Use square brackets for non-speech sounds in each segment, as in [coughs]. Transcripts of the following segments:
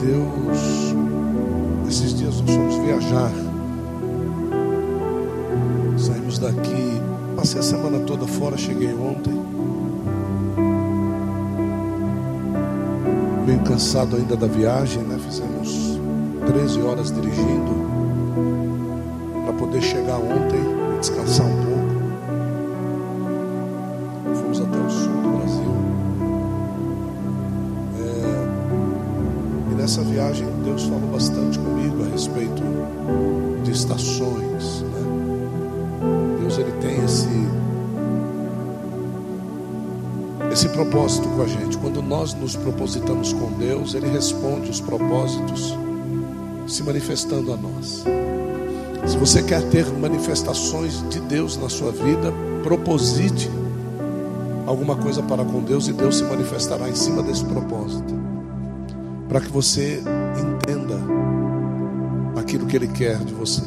Deus, esses dias nós fomos viajar. Saímos daqui, passei a semana toda fora, cheguei ontem. Meio cansado ainda da viagem, né? Fizemos 13 horas dirigindo para poder chegar ontem e descansar um pouco. Nessa viagem Deus falou bastante comigo a respeito de estações. Né? Deus ele tem esse esse propósito com a gente. Quando nós nos propositamos com Deus, Ele responde os propósitos se manifestando a nós. Se você quer ter manifestações de Deus na sua vida, proposite alguma coisa para com Deus e Deus se manifestará em cima desse propósito. Para que você entenda aquilo que Ele quer de você.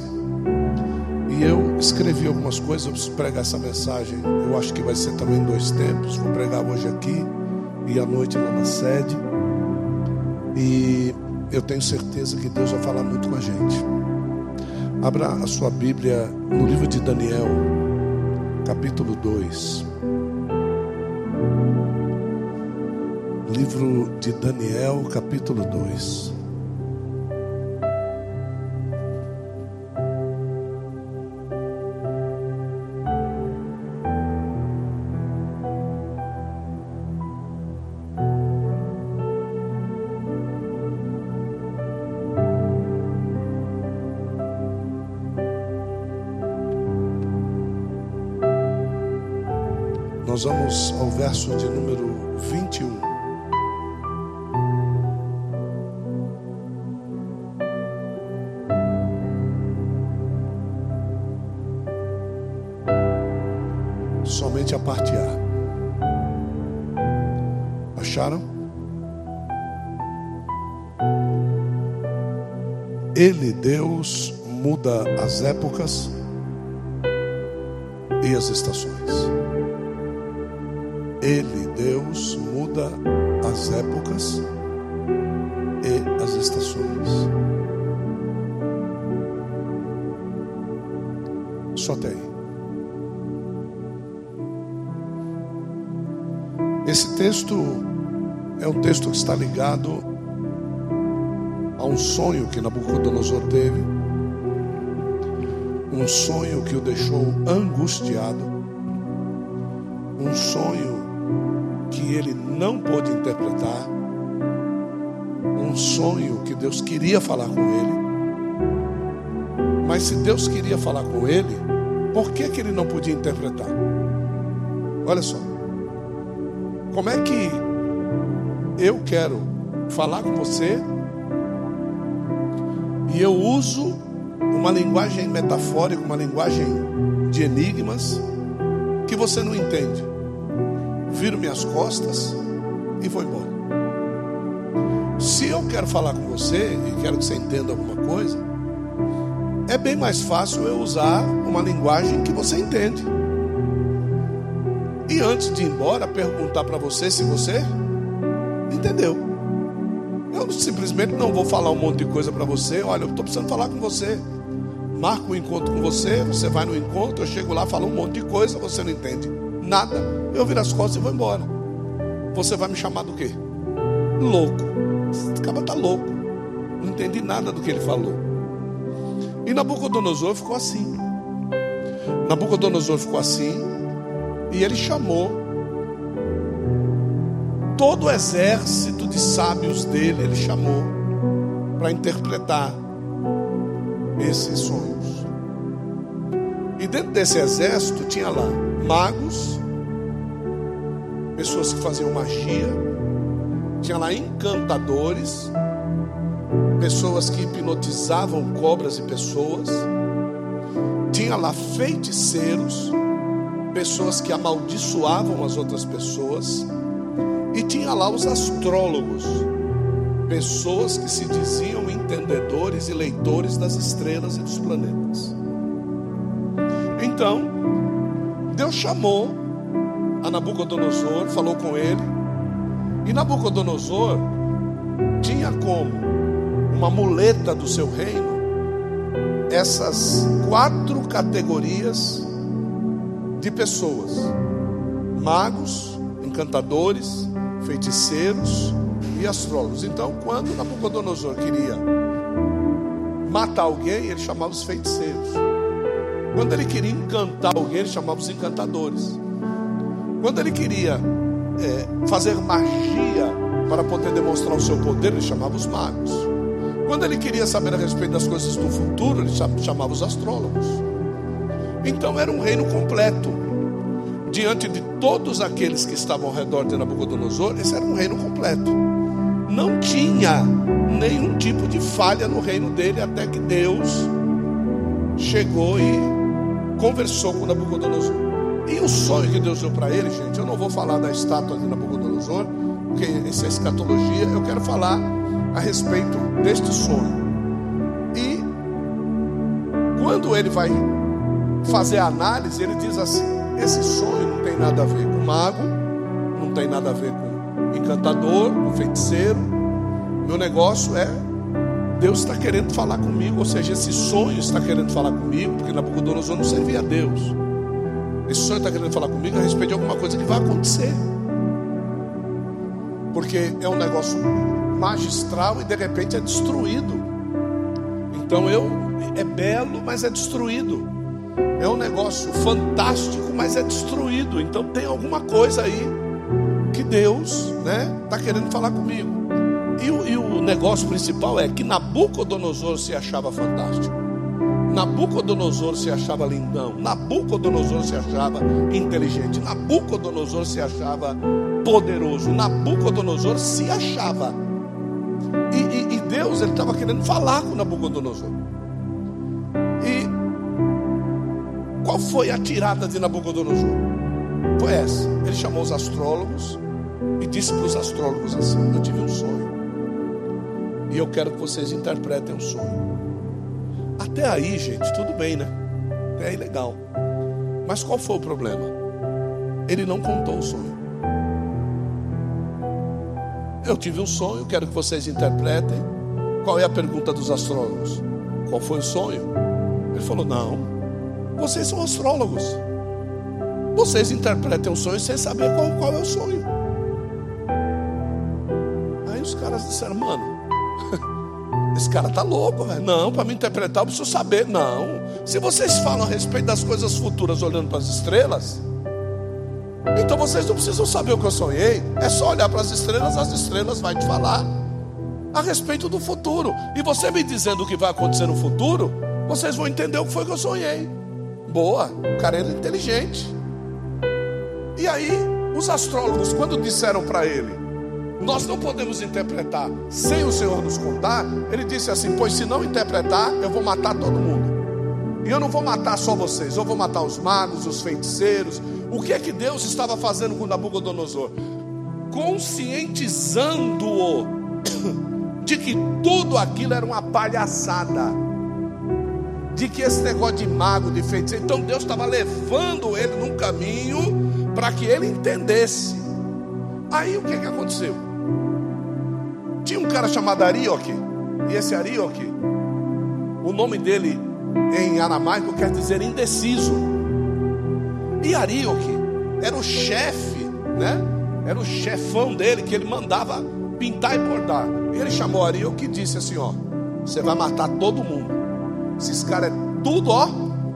E eu escrevi algumas coisas, eu preciso pregar essa mensagem. Eu acho que vai ser também em dois tempos. Vou pregar hoje aqui e à noite lá na sede. E eu tenho certeza que Deus vai falar muito com a gente. Abra a sua Bíblia no livro de Daniel, capítulo 2. Livro de Daniel, capítulo 2. Nós vamos ao verso de número 21. Somente a parte A. Acharam? Ele, Deus, muda as épocas e as estações. Ele, Deus, muda as épocas e as estações. Só tem. Esse texto é um texto que está ligado a um sonho que Nabucodonosor teve, um sonho que o deixou angustiado, um sonho que ele não pôde interpretar, um sonho que Deus queria falar com ele. Mas se Deus queria falar com ele, por que, que ele não podia interpretar? Olha só, como é que eu quero falar com você e eu uso uma linguagem metafórica, uma linguagem de enigmas que você não entende? viro minhas costas e vou embora. Se eu quero falar com você e quero que você entenda alguma coisa, é bem mais fácil eu usar uma linguagem que você entende. E antes de ir embora, perguntar para você se você entendeu. Eu simplesmente não vou falar um monte de coisa para você. Olha, eu estou precisando falar com você. Marco um encontro com você, você vai no encontro, eu chego lá, falo um monte de coisa, você não entende nada. Eu viro as costas e vou embora. Você vai me chamar do quê? Louco. Esse cara tá louco. Não entendi nada do que ele falou. E Nabucodonosor ficou assim. Nabucodonosor ficou assim. E ele chamou todo o exército de sábios dele, ele chamou para interpretar esses sonhos. E dentro desse exército tinha lá magos, pessoas que faziam magia, tinha lá encantadores, pessoas que hipnotizavam cobras e pessoas, tinha lá feiticeiros, pessoas que amaldiçoavam as outras pessoas, e tinha lá os astrólogos, pessoas que se diziam entendedores e leitores das estrelas e dos planetas. Então, Deus chamou a Nabucodonosor, falou com ele, e Nabucodonosor tinha como uma muleta do seu reino essas quatro categorias de pessoas: magos, encantadores, feiticeiros e astrólogos. Então, quando Nabucodonosor queria matar alguém, ele chamava os feiticeiros. Quando ele queria encantar alguém, ele chamava os encantadores. Quando ele queria é, fazer magia para poder demonstrar o seu poder, ele chamava os magos. Quando ele queria saber a respeito das coisas do futuro, ele chamava os astrólogos. Então era um reino completo. Diante de todos aqueles que estavam ao redor de Nabucodonosor, esse era um reino completo. Não tinha nenhum tipo de falha no reino dele, até que Deus chegou e conversou com Nabucodonosor. E o sonho que Deus deu para ele, gente, eu não vou falar da estátua de Nabucodonosor, porque isso é escatologia, eu quero falar a respeito deste sonho. E quando ele vai fazer a análise, ele diz assim: esse sonho não tem nada a ver com mago, não tem nada a ver com encantador, com feiticeiro. Meu negócio é Deus está querendo falar comigo, ou seja, esse sonho está querendo falar comigo, porque Nabucodonosor não servia a Deus. Esse sonho está querendo falar comigo a respeito de alguma coisa que vai acontecer porque é um negócio magistral e de repente é destruído. Então eu é belo, mas é destruído. É um negócio fantástico, mas é destruído. Então tem alguma coisa aí que Deus, né, está querendo falar comigo. E o, e o negócio principal é que Nabucodonosor se achava fantástico. Nabucodonosor se achava lindão, Nabucodonosor se achava inteligente, Nabucodonosor se achava poderoso, Nabucodonosor se achava. E, e, e Deus ele estava querendo falar com Nabucodonosor. Qual foi a tirada de Nabucodonosor? Foi essa. Ele chamou os astrólogos e disse para os astrólogos assim: Eu tive um sonho. E eu quero que vocês interpretem o sonho. Até aí, gente, tudo bem, né? Até aí legal. Mas qual foi o problema? Ele não contou o sonho. Eu tive um sonho, quero que vocês interpretem. Qual é a pergunta dos astrólogos? Qual foi o sonho? Ele falou: Não, vocês são astrólogos. Vocês interpretem o sonho sem saber qual, qual é o sonho. Aí os caras disseram: Mano, [laughs] esse cara tá louco, velho. Não, para me interpretar eu preciso saber. Não. Se vocês falam a respeito das coisas futuras olhando para as estrelas, então vocês não precisam saber o que eu sonhei. É só olhar para as estrelas, as estrelas vai te falar a respeito do futuro. E você me dizendo o que vai acontecer no futuro, vocês vão entender o que foi que eu sonhei. Boa, o cara era inteligente. E aí, os astrólogos, quando disseram para ele, nós não podemos interpretar sem o Senhor nos contar. Ele disse assim: Pois se não interpretar, eu vou matar todo mundo. E eu não vou matar só vocês, eu vou matar os magos, os feiticeiros. O que é que Deus estava fazendo com Nabucodonosor? Conscientizando-o [coughs] de que tudo aquilo era uma palhaçada. De que esse negócio de mago, de feiticeiro. Então Deus estava levando ele num caminho para que ele entendesse. Aí o que, é que aconteceu? Tinha um cara chamado Arioque, e esse Arioque, o nome dele em aramaico quer dizer indeciso. E Arioque era o chefe, né? Era o chefão dele que ele mandava pintar e bordar. E ele chamou Arioque e disse assim: Ó, você vai matar todo mundo. Esses caras é tudo, ó,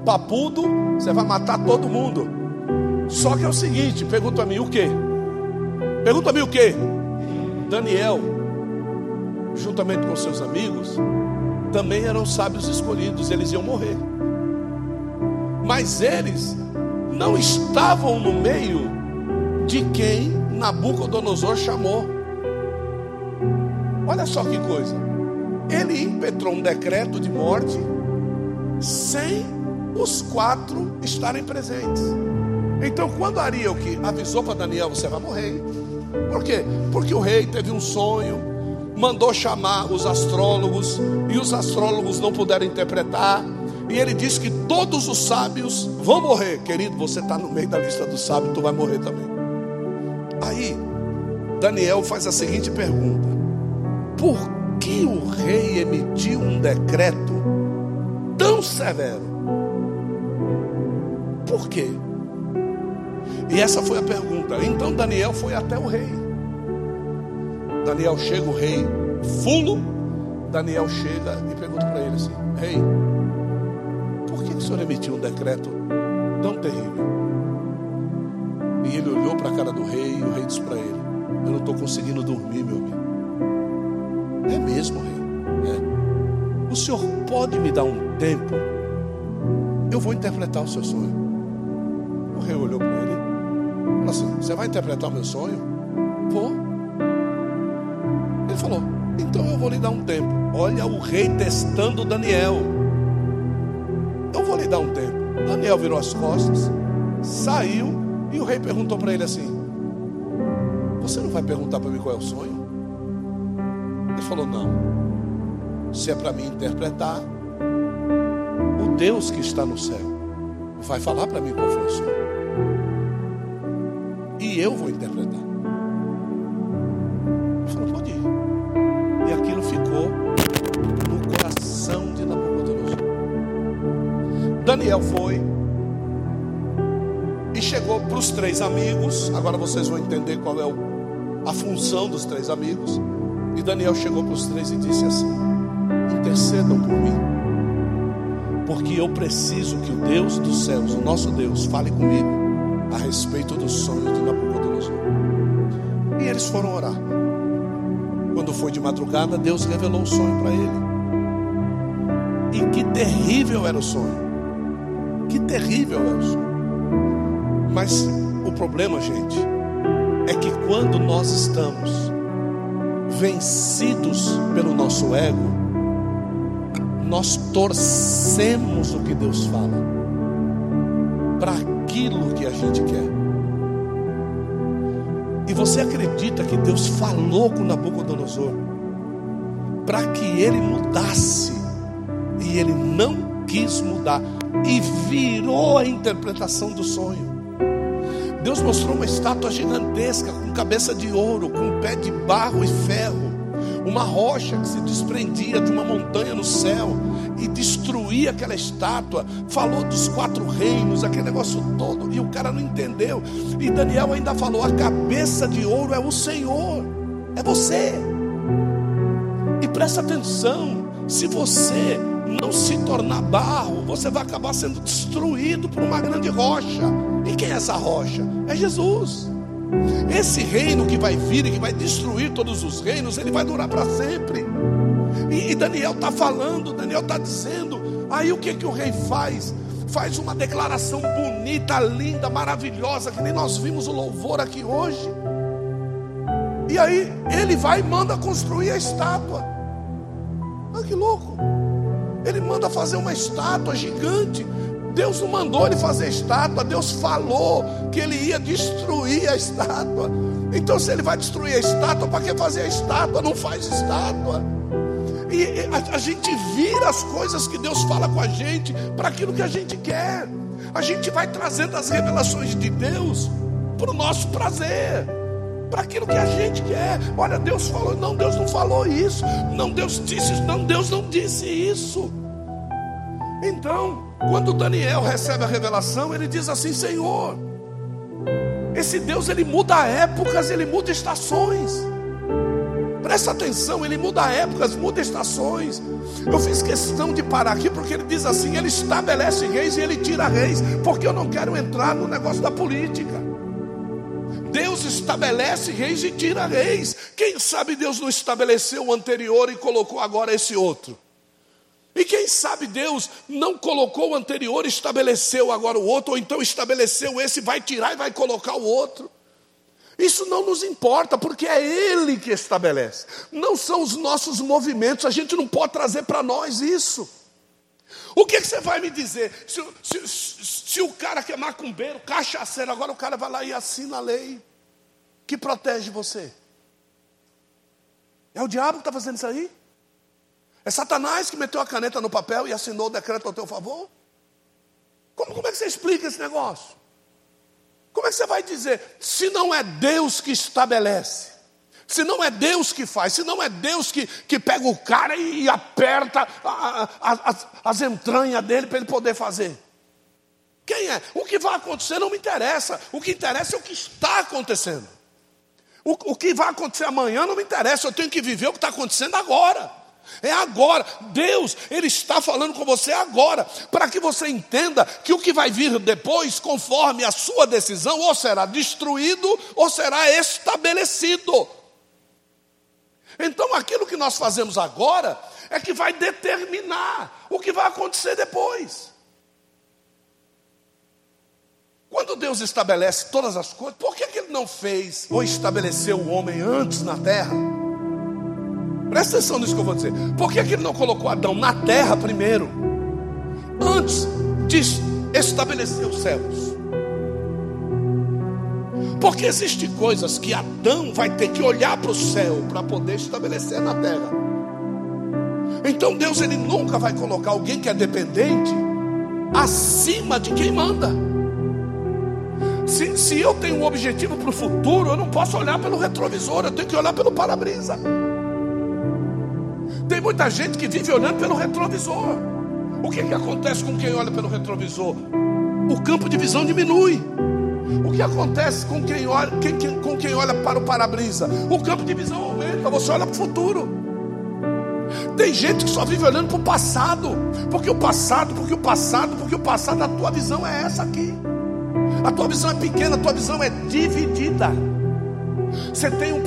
papudo, você vai matar todo mundo. Só que é o seguinte: pergunta a mim o que? Pergunta a mim o que? Daniel juntamente com seus amigos, também eram sábios escolhidos, eles iam morrer. Mas eles não estavam no meio de quem Nabucodonosor chamou. Olha só que coisa. Ele impetrou um decreto de morte sem os quatro estarem presentes. Então, quando Arioque avisou para Daniel: Você vai morrer. Por quê? Porque o rei teve um sonho, mandou chamar os astrólogos e os astrólogos não puderam interpretar. E ele disse que todos os sábios vão morrer. Querido, você está no meio da lista dos sábios, tu vai morrer também. Aí, Daniel faz a seguinte pergunta: Por que o rei emitiu um decreto tão severo? Por quê? E essa foi a pergunta. Então Daniel foi até o rei. Daniel chega, o rei fulo. Daniel chega e pergunta para ele assim: Rei, por que o senhor emitiu um decreto tão terrível? E ele olhou para a cara do rei e o rei disse para ele: Eu não estou conseguindo dormir, meu amigo. É mesmo, rei. É. O senhor pode me dar um tempo? Eu vou interpretar o seu sonho. O rei olhou para ele Falou assim: Você vai interpretar o meu sonho? Vou. Ele falou: Então eu vou lhe dar um tempo. Olha o rei testando Daniel. Eu vou lhe dar um tempo. Daniel virou as costas, saiu e o rei perguntou para ele assim: Você não vai perguntar para mim qual é o sonho? Ele falou: Não. Se é para mim interpretar, o Deus que está no céu vai falar para mim qual foi o sonho e eu vou interpretar. Ele falou, pode ir. E aquilo ficou no coração de Nabucodonosor. Daniel foi e chegou para os três amigos. Agora vocês vão entender qual é a função dos três amigos. E Daniel chegou para os três e disse assim: intercedam por mim, porque eu preciso que o Deus dos céus, o nosso Deus, fale comigo a respeito do sonho de Nabucodonosor. E eles foram orar. Quando foi de madrugada, Deus revelou o sonho para ele. E que terrível era o sonho. Que terrível era o sonho. Mas o problema, gente, é que quando nós estamos vencidos pelo nosso ego, nós torcemos o que Deus fala para aquilo que a gente quer. E você acredita que Deus falou com Nabucodonosor para que ele mudasse, e ele não quis mudar, e virou a interpretação do sonho. Deus mostrou uma estátua gigantesca, com cabeça de ouro, com pé de barro e ferro, uma rocha que se desprendia de uma montanha no céu e destruía aquela estátua. Falou dos quatro reinos, aquele negócio todo, e o cara não entendeu. E Daniel ainda falou: a cabeça de ouro é o Senhor, é você. E presta atenção: se você não se tornar barro, você vai acabar sendo destruído por uma grande rocha. E quem é essa rocha? É Jesus. Esse reino que vai vir e que vai destruir todos os reinos, ele vai durar para sempre. E, e Daniel está falando, Daniel está dizendo. Aí o que, que o rei faz? Faz uma declaração bonita, linda, maravilhosa, que nem nós vimos o louvor aqui hoje. E aí ele vai e manda construir a estátua. Ah, que louco! Ele manda fazer uma estátua gigante. Deus não mandou ele fazer estátua, Deus falou que ele ia destruir a estátua. Então, se ele vai destruir a estátua, para que fazer a estátua? Não faz estátua. E a, a gente vira as coisas que Deus fala com a gente para aquilo que a gente quer. A gente vai trazendo as revelações de Deus para o nosso prazer para aquilo que a gente quer. Olha, Deus falou, não, Deus não falou isso. Não, Deus disse isso, não, Deus não disse isso. Então, quando Daniel recebe a revelação, ele diz assim: Senhor, esse Deus ele muda épocas, ele muda estações. Presta atenção, ele muda épocas, muda estações. Eu fiz questão de parar aqui porque ele diz assim: ele estabelece reis e ele tira reis, porque eu não quero entrar no negócio da política. Deus estabelece reis e tira reis. Quem sabe Deus não estabeleceu o anterior e colocou agora esse outro? E quem sabe Deus não colocou o anterior estabeleceu agora o outro, ou então estabeleceu esse, vai tirar e vai colocar o outro. Isso não nos importa, porque é Ele que estabelece, não são os nossos movimentos, a gente não pode trazer para nós isso. O que, que, você vai me dizer? Se, se, se, o cara que é macumbeiro, cachaceiro, agora o cara vai lá e assina a lei que protege você. É o diabo que está fazendo isso aí? É Satanás que meteu a caneta no papel e assinou o decreto ao teu favor? Como, como é que você explica esse negócio? Como é que você vai dizer, se não é Deus que estabelece, Se não é Deus que faz, se não é Deus que, que pega o cara e, e aperta a, a, as, as entranhas dele para ele poder fazer. Quem é? O que vai acontecer não me interessa. O que interessa é o que está acontecendo. O, o que vai acontecer amanhã não me interessa. Eu tenho que viver o que está acontecendo agora. É agora. Deus, Ele está falando com você agora, para que você entenda que o que vai vir depois, conforme a sua decisão, ou será destruído ou será estabelecido. Então, aquilo que nós fazemos agora é que vai determinar o que vai acontecer depois. Quando Deus estabelece todas as coisas, por que, que Ele não fez ou estabeleceu o homem antes na terra? Presta atenção nisso que eu vou dizer. Por que, que Ele não colocou Adão na terra primeiro? Antes de estabelecer os céus. Porque existem coisas que Adão vai ter que olhar para o céu para poder estabelecer na terra. Então Deus ele nunca vai colocar alguém que é dependente acima de quem manda. Se, se eu tenho um objetivo para o futuro, eu não posso olhar pelo retrovisor, eu tenho que olhar pelo para-brisa. Tem muita gente que vive olhando pelo retrovisor. O que, que acontece com quem olha pelo retrovisor? O campo de visão diminui. O que acontece com quem olha, quem, quem, com quem olha para o para-brisa? O campo de visão aumenta, você olha para o futuro. Tem gente que só vive olhando para o passado, porque o passado, porque o passado, porque o passado, a tua visão é essa aqui. A tua visão é pequena, a tua visão é dividida. Você tem um,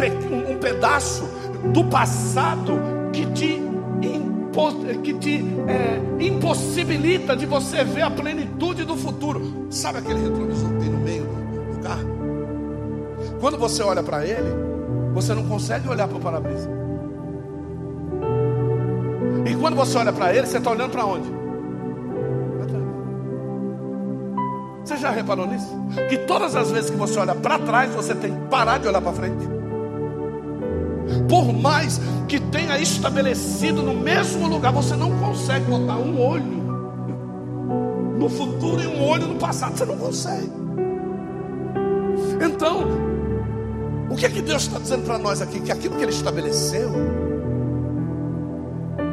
um pedaço do passado que te, que te é, impossibilita de você ver a plenitude do futuro. Sabe aquele retrovisor que tem no meio do, do carro? Quando você olha para ele, você não consegue olhar para o para-brisa. E quando você olha para ele, você está olhando para onde? Você já reparou nisso? Que todas as vezes que você olha para trás, você tem que parar de olhar para frente. Por mais que tenha estabelecido no mesmo lugar, você não consegue botar um olho no futuro e um olho no passado. Você não consegue. Então, o que é que Deus está dizendo para nós aqui? Que aquilo que Ele estabeleceu,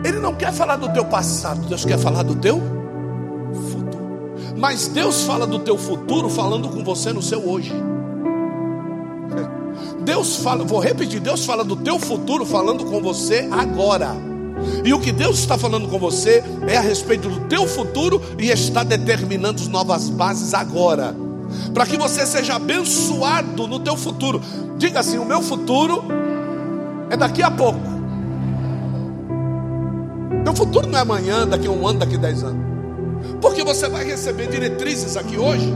Ele não quer falar do teu passado, Deus quer falar do teu mas Deus fala do teu futuro falando com você no seu hoje. Deus fala, vou repetir, Deus fala do teu futuro falando com você agora. E o que Deus está falando com você é a respeito do teu futuro e está determinando as novas bases agora. Para que você seja abençoado no teu futuro. Diga assim: o meu futuro é daqui a pouco. Teu futuro não é amanhã, daqui a um ano, daqui a dez anos. Porque você vai receber diretrizes aqui hoje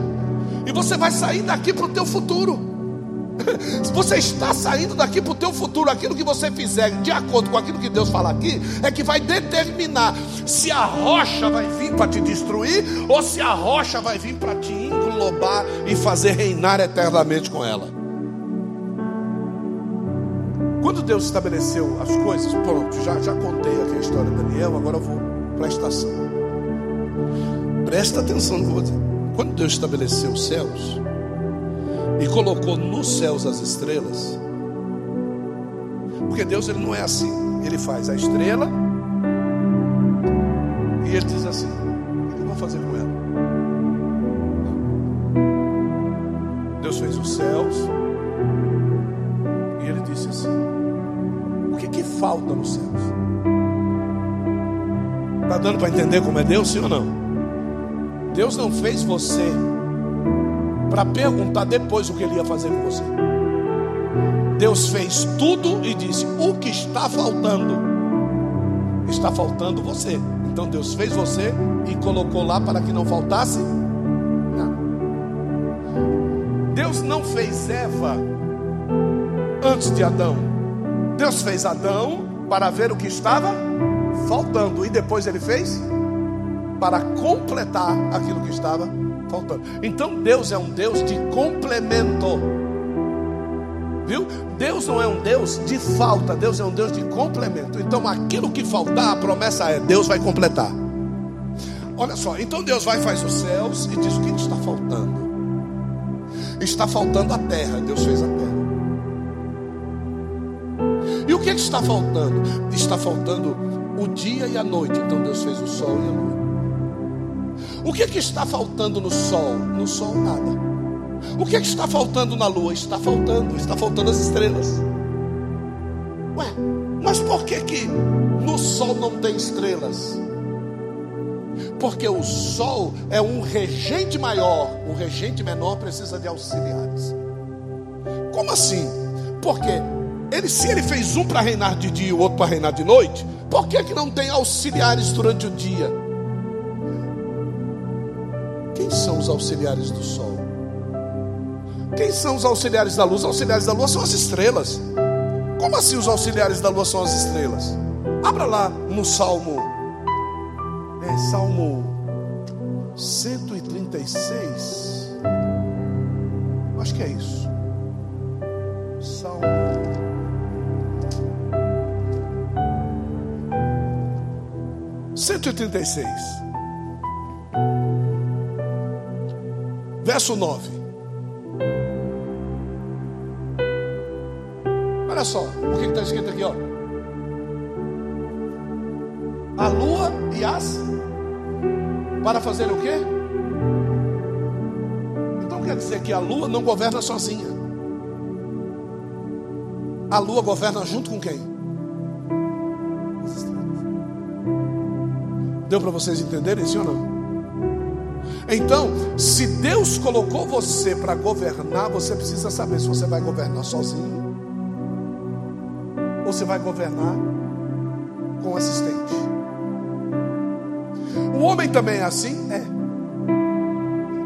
e você vai sair daqui para o teu futuro. [laughs] Se você está saindo daqui para o teu futuro, aquilo que você fizer de acordo com aquilo que Deus fala aqui, é que vai determinar se a rocha vai vir para te destruir ou se a rocha vai vir para te englobar e fazer reinar eternamente com ela. Quando Deus estabeleceu as coisas, pronto, já, já contei aqui a história de Daniel, agora eu vou para a estação. Presta atenção no que eu vou dizer. Quando Deus estabeleceu os céus e colocou nos céus as estrelas, porque Deus ele não é assim. Ele faz a estrela e ele diz assim: O que fazer com ela? Deus fez os céus e ele disse assim: O que, que falta nos céus? Está dando para entender como é Deus, sim ou não? Deus não fez você para perguntar depois o que ele ia fazer com você. Deus fez tudo e disse: O que está faltando? Está faltando você. Então Deus fez você e colocou lá para que não faltasse nada. Deus não fez Eva antes de Adão. Deus fez Adão para ver o que estava faltando e depois ele fez para completar aquilo que estava faltando. Então Deus é um Deus de complemento. Viu? Deus não é um Deus de falta, Deus é um Deus de complemento. Então aquilo que faltar, a promessa é: Deus vai completar. Olha só, então Deus vai faz os céus e diz o que está faltando. Está faltando a terra. Deus fez a terra. que, é que está faltando? Está faltando o dia e a noite. Então Deus fez o sol e a lua. O que, é que está faltando no sol? No sol nada. O que, é que está faltando na lua? Está faltando, está faltando as estrelas. Ué, mas por que que no sol não tem estrelas? Porque o sol é um regente maior, o regente menor precisa de auxiliares. Como assim? Porque ele, se ele fez um para reinar de dia e o outro para reinar de noite, por que, que não tem auxiliares durante o dia? Quem são os auxiliares do sol? Quem são os auxiliares da luz? Os auxiliares da lua são as estrelas. Como assim os auxiliares da lua são as estrelas? Abra lá no Salmo. É Salmo 136. Acho que é isso. Salmo. Cento e trinta e seis, verso nove. Olha só o que está escrito aqui, ó. A lua e as para fazer o quê? Então quer dizer que a lua não governa sozinha. A lua governa junto com quem? Deu para vocês entenderem, sim ou não? Então, se Deus colocou você para governar, você precisa saber se você vai governar sozinho você vai governar com assistente. O homem também é assim? É.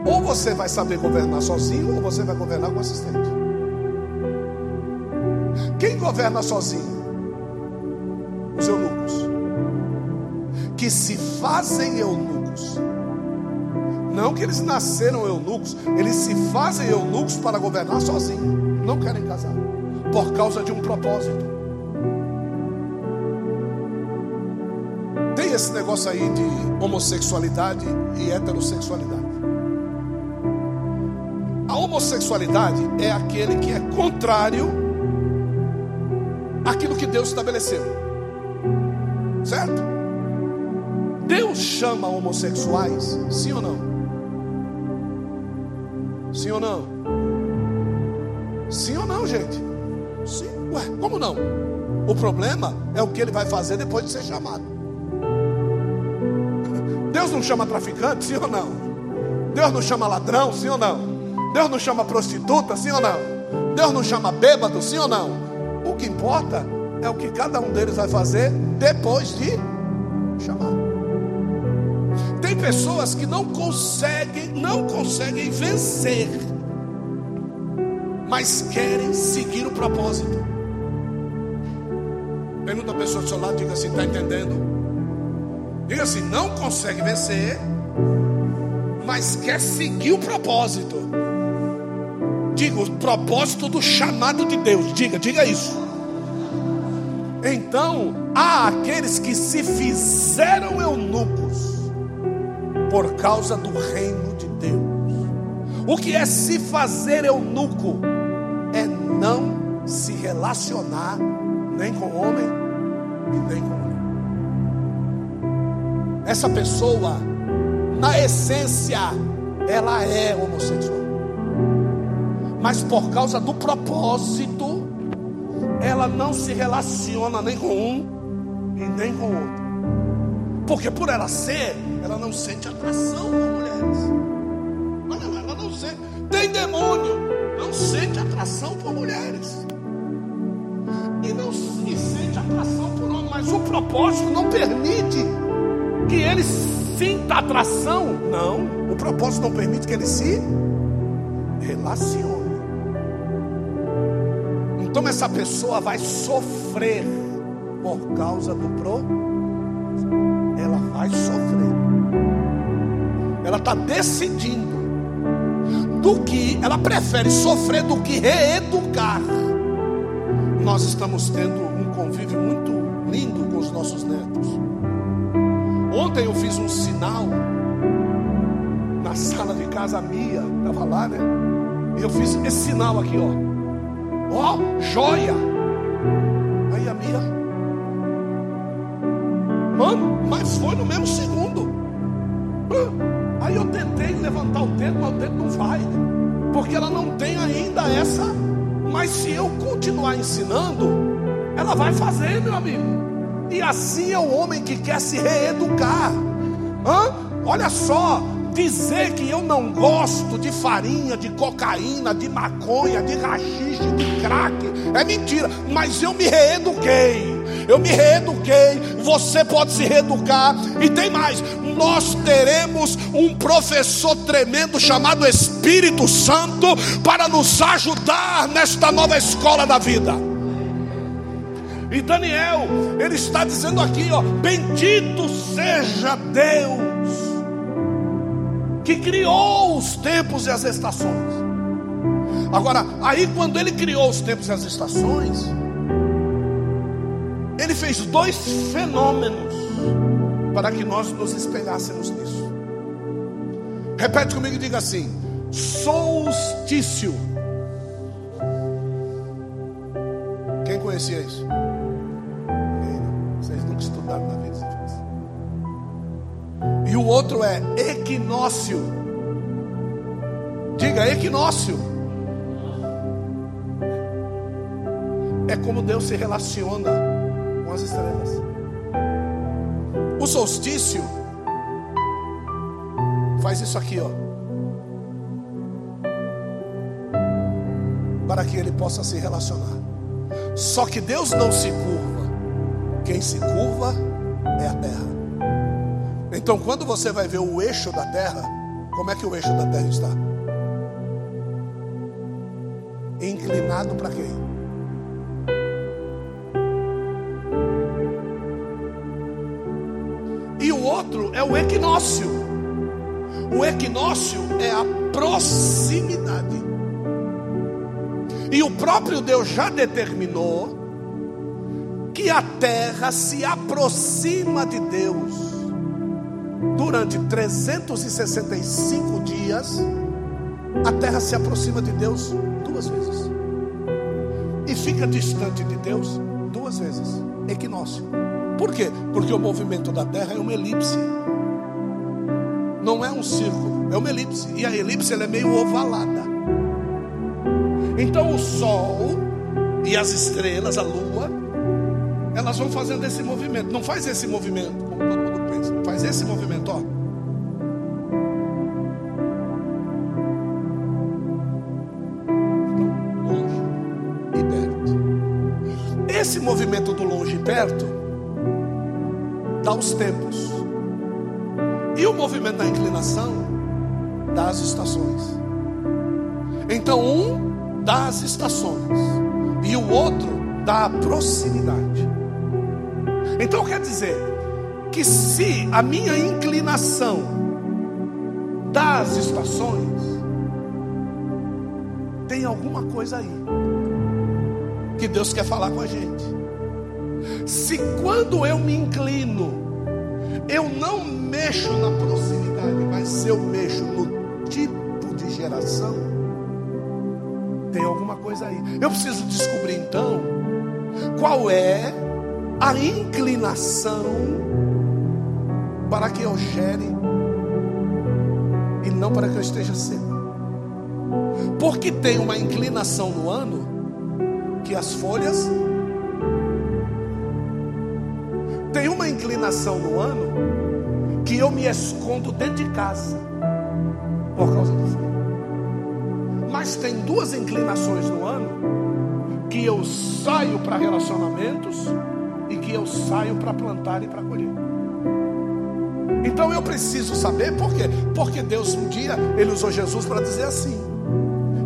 Ou você vai saber governar sozinho, ou você vai governar com assistente. Quem governa sozinho? Os eunucos. Que se fazem eunucos. Não que eles nasceram eunucos, eles se fazem eunucos para governar sozinho. Não querem casar. Por causa de um propósito. esse negócio aí de homossexualidade e heterossexualidade. A homossexualidade é aquele que é contrário àquilo que Deus estabeleceu. Certo? Deus chama homossexuais, sim ou não? Sim ou não? Sim ou não, gente? Sim. Ué, como não? O problema é o que ele vai fazer depois de ser chamado. Deus não chama traficante, sim ou não? Deus não chama ladrão, sim ou não? Deus não chama prostituta, sim ou não? Deus não chama bêbado, sim ou não? O que importa é o que cada um deles vai fazer depois de chamar. Tem pessoas que não conseguem, não conseguem vencer, mas querem seguir o propósito. Pergunta a pessoa do seu lado, diga assim: está entendendo? Diga assim: não consegue vencer, mas quer seguir o propósito. Diga o propósito do chamado de Deus. Diga, diga isso. Então, há aqueles que se fizeram eunucos por causa do reino. O que é se fazer eunuco? É não se relacionar nem com homem e nem com mulher. Essa pessoa, na essência, ela é homossexual. Mas por causa do propósito, ela não se relaciona nem com um e nem com outro. Porque por ela ser, ela não sente atração por mulheres. Demônio, não sente atração por mulheres. E não se sente atração por homem, mas o propósito não permite que ele sinta atração. Não, o propósito não permite que ele se relacione. Então essa pessoa vai sofrer por causa do pro. Ela vai sofrer. Ela está decidindo do que ela prefere sofrer do que reeducar. Nós estamos tendo um convívio muito lindo com os nossos netos. Ontem eu fiz um sinal na sala de casa, a Mia estava lá, né? Eu fiz esse sinal aqui, ó. Ó, joia. Aí a Mia Mano, mas foi no mesmo segundo. Aí eu tentei levantar o dedo, mas o dedo não vai. Porque ela não tem ainda essa. Mas se eu continuar ensinando, ela vai fazer, meu amigo. E assim é o homem que quer se reeducar. Hã? Olha só, dizer que eu não gosto de farinha, de cocaína, de maconha, de rachixe, de crack, é mentira, mas eu me reeduquei. Eu me reeduquei, você pode se reeducar, e tem mais: nós teremos um professor tremendo chamado Espírito Santo para nos ajudar nesta nova escola da vida. E Daniel, ele está dizendo aqui, ó, bendito seja Deus que criou os tempos e as estações. Agora, aí quando ele criou os tempos e as estações, ele fez dois fenômenos para que nós nos espelhássemos nisso. Repete comigo e diga assim: solstício. Quem conhecia isso? Vocês nunca estudaram na vida. E o outro é equinócio. Diga equinócio. É como Deus se relaciona as estrelas. O solstício faz isso aqui, ó. Para que ele possa se relacionar. Só que Deus não se curva. Quem se curva é a terra. Então, quando você vai ver o eixo da terra, como é que o eixo da terra está? Inclinado para quem? O equinócio. O equinócio é a proximidade. E o próprio Deus já determinou que a terra se aproxima de Deus durante 365 dias, a terra se aproxima de Deus duas vezes. E fica distante de Deus duas vezes. Equinócio. Por quê? Porque o movimento da terra é uma elipse. Não é um círculo, é uma elipse. E a elipse ela é meio ovalada. Então o sol e as estrelas, a lua, elas vão fazendo esse movimento. Não faz esse movimento como todo mundo Faz esse movimento, ó. longe e perto. Esse movimento do longe e perto dá os tempos. E o movimento da inclinação dá as estações. Então, um dá as estações e o outro dá a proximidade. Então, quer dizer, que se a minha inclinação das estações tem alguma coisa aí que Deus quer falar com a gente. Se quando eu me inclino, eu não mexo na proximidade, mas eu mexo no tipo de geração, tem alguma coisa aí. Eu preciso descobrir então qual é a inclinação para que eu gere e não para que eu esteja seco. Porque tem uma inclinação no ano que as folhas inclinação no ano que eu me escondo dentro de casa por causa do frio. Mas tem duas inclinações no ano que eu saio para relacionamentos e que eu saio para plantar e para colher. Então eu preciso saber por quê? Porque Deus um dia ele usou Jesus para dizer assim: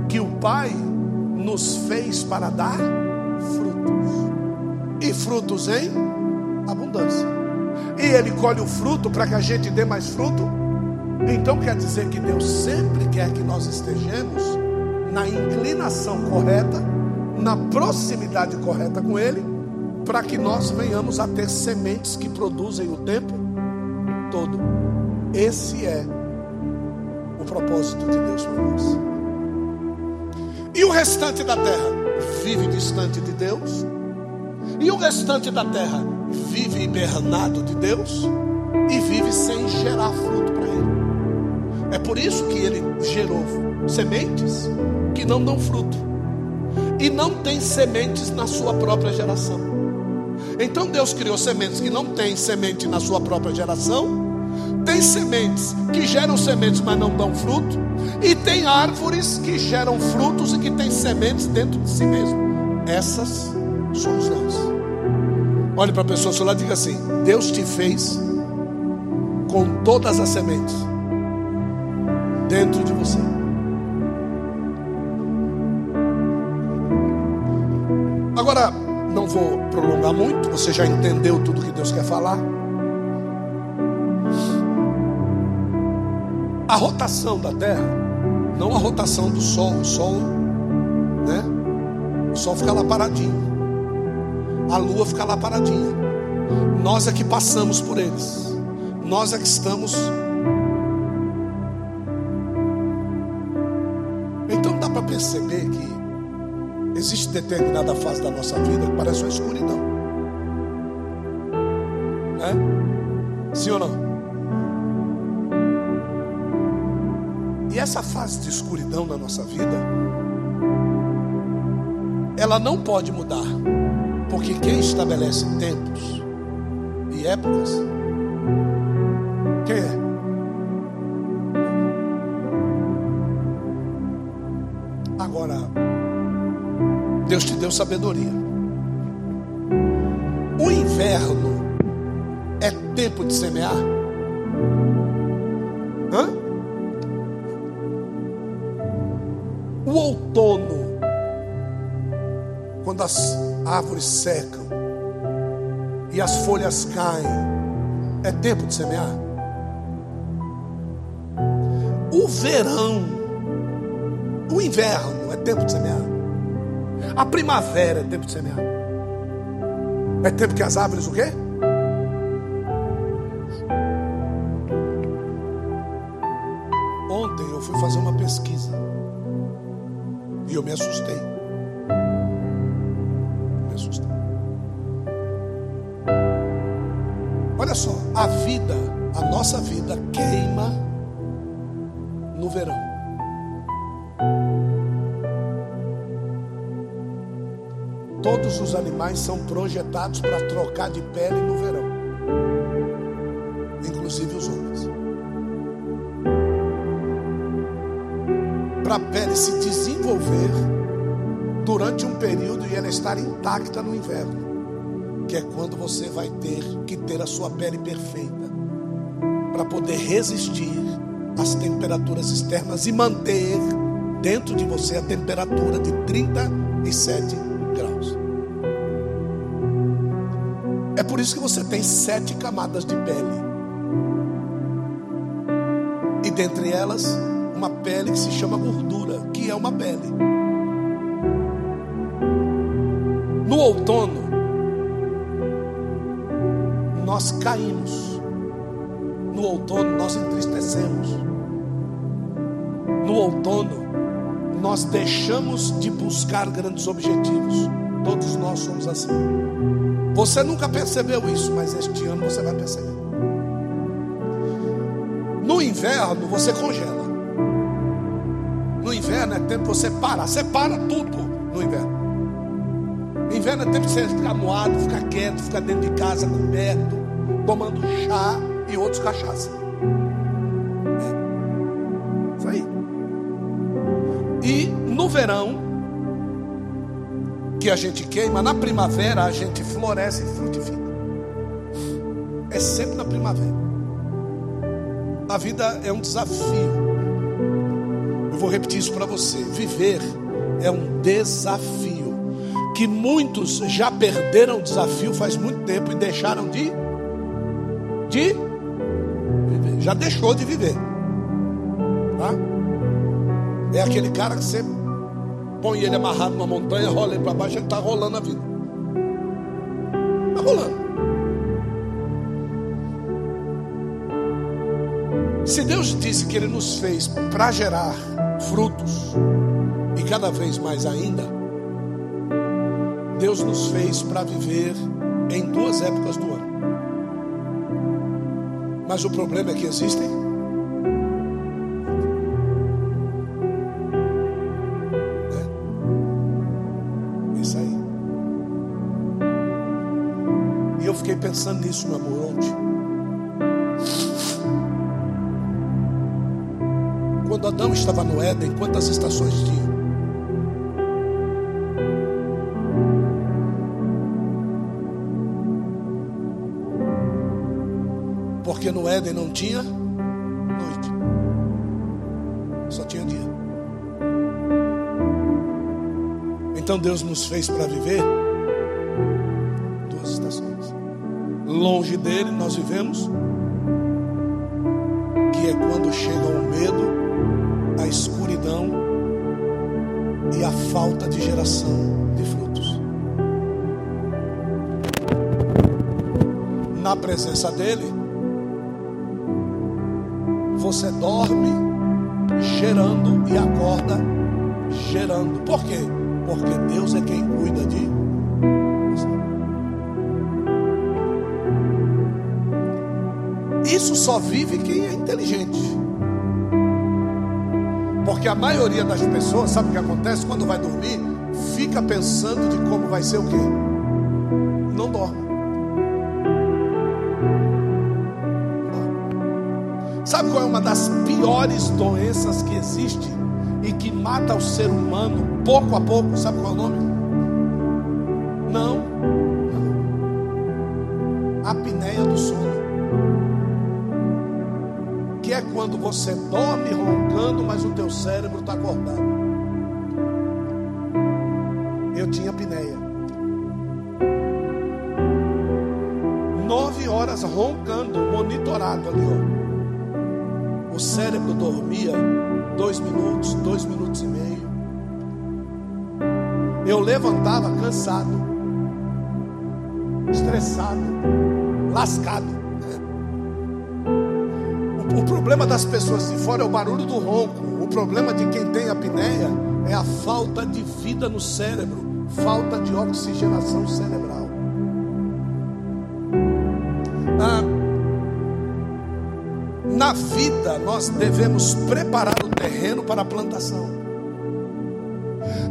que o Pai nos fez para dar frutos. E frutos em abundância. E ele colhe o fruto para que a gente dê mais fruto. Então quer dizer que Deus sempre quer que nós estejamos na inclinação correta, na proximidade correta com Ele, para que nós venhamos a ter sementes que produzem o tempo todo. Esse é o propósito de Deus para nós. E o restante da terra vive distante de Deus. E o restante da terra vive hibernado de Deus e vive sem gerar fruto para ele. É por isso que ele gerou sementes que não dão fruto e não tem sementes na sua própria geração. Então Deus criou sementes que não têm semente na sua própria geração, tem sementes que geram sementes, mas não dão fruto, e tem árvores que geram frutos e que têm sementes dentro de si mesmo. Essas somos nós. Olhe para a pessoa seu lado e diga assim: Deus te fez com todas as sementes dentro de você. Agora, não vou prolongar muito, você já entendeu tudo que Deus quer falar. A rotação da Terra, não a rotação do Sol, o Sol, né? O Sol fica lá paradinho, a Lua fica lá paradinha. Nós é que passamos por eles, nós é que estamos perceber que existe determinada fase da nossa vida que parece uma escuridão. É? Sim ou não? E essa fase de escuridão na nossa vida, ela não pode mudar, porque quem estabelece tempos e épocas, quem é? Deus te deu sabedoria. O inverno é tempo de semear? Hã? O outono, quando as árvores secam e as folhas caem, é tempo de semear? O verão, o inverno, é tempo de semear? A primavera é tempo de semear. É tempo que as árvores o quê? Todos os animais são projetados para trocar de pele no verão, inclusive os homens. Para a pele se desenvolver durante um período e ela estar intacta no inverno, que é quando você vai ter que ter a sua pele perfeita para poder resistir às temperaturas externas e manter dentro de você a temperatura de 37 por isso que você tem sete camadas de pele. E dentre elas, uma pele que se chama gordura, que é uma pele. No outono, nós caímos. No outono, nós entristecemos. No outono, nós deixamos de buscar grandes objetivos. Todos nós somos assim. Você nunca percebeu isso, mas este ano você vai perceber. No inverno você congela. No inverno é tempo você parar. Você para tudo no inverno. No inverno é tempo de você ficar moado, ficar quieto, ficar dentro de casa coberto, tomando chá e outros cachaça. É. Isso aí. E no verão que a gente queima, na primavera a gente floresce e frutifica. É sempre na primavera. A vida é um desafio. Eu vou repetir isso para você. Viver é um desafio. Que muitos já perderam o desafio faz muito tempo e deixaram de de viver. Já deixou de viver. Tá? É aquele cara que sempre põe ele amarrado numa montanha, rola ele para baixo, ele está rolando a vida. Está rolando. Se Deus disse que Ele nos fez para gerar frutos, e cada vez mais ainda, Deus nos fez para viver em duas épocas do ano. Mas o problema é que existem pensando nisso, meu amor, ontem. Quando Adão estava no Éden, quantas estações tinha? Porque no Éden não tinha noite, só tinha dia. Então Deus nos fez para viver Longe dele nós vivemos, que é quando chega o medo, a escuridão e a falta de geração de frutos. Na presença dele, você dorme gerando e acorda gerando. Por quê? Porque Deus é quem cuida de só vive quem é inteligente. Porque a maioria das pessoas, sabe o que acontece? Quando vai dormir, fica pensando de como vai ser o quê? Não dorme. Sabe qual é uma das piores doenças que existe e que mata o ser humano pouco a pouco? Sabe qual é o nome? Você dorme roncando, mas o teu cérebro está acordado. Eu tinha apneia. Nove horas roncando, monitorado ali, ó. O cérebro dormia dois minutos, dois minutos e meio. Eu levantava cansado, estressado, lascado. O, problema das pessoas de fora é o barulho do ronco. O problema de quem tem apneia é a falta de vida no cérebro, falta de oxigenação cerebral. Ah, na vida, nós devemos preparar o terreno para a plantação.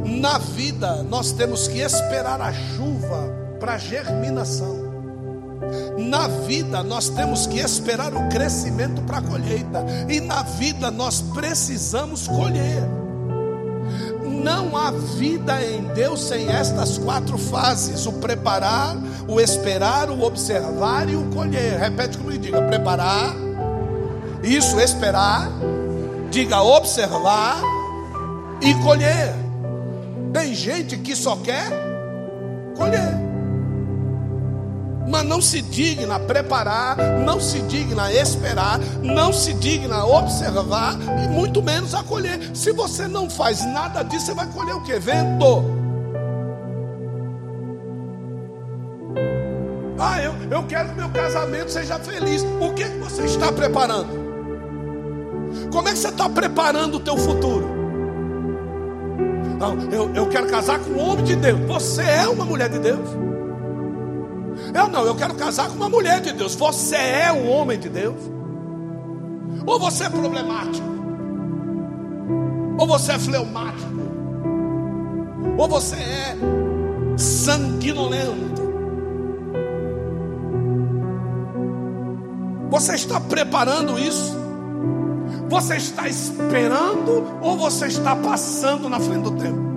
Na vida, nós temos que esperar a chuva para a germinação. Na vida, nós temos que esperar o crescimento para a colheita. E na vida, nós precisamos colher. Não há vida em Deus sem estas quatro fases: o preparar, o esperar, o observar e o colher. Repete comigo, diga: preparar isso, esperar, diga observar e colher. Tem gente que só quer colher. Mas não se digna a preparar, não se digna a esperar, não se digna a observar e muito menos a colher. Se você não faz nada disso, você vai colher o que? Vento. Ah, eu, eu quero que meu casamento seja feliz. O que, que você está preparando? Como é que você está preparando o teu futuro? Não, eu, eu quero casar com um homem de Deus. Você é uma mulher de Deus. Eu não, eu quero casar com uma mulher de Deus. Você é um homem de Deus. Ou você é problemático. Ou você é fleumático. Ou você é sanguinolento. Você está preparando isso? Você está esperando ou você está passando na frente do tempo?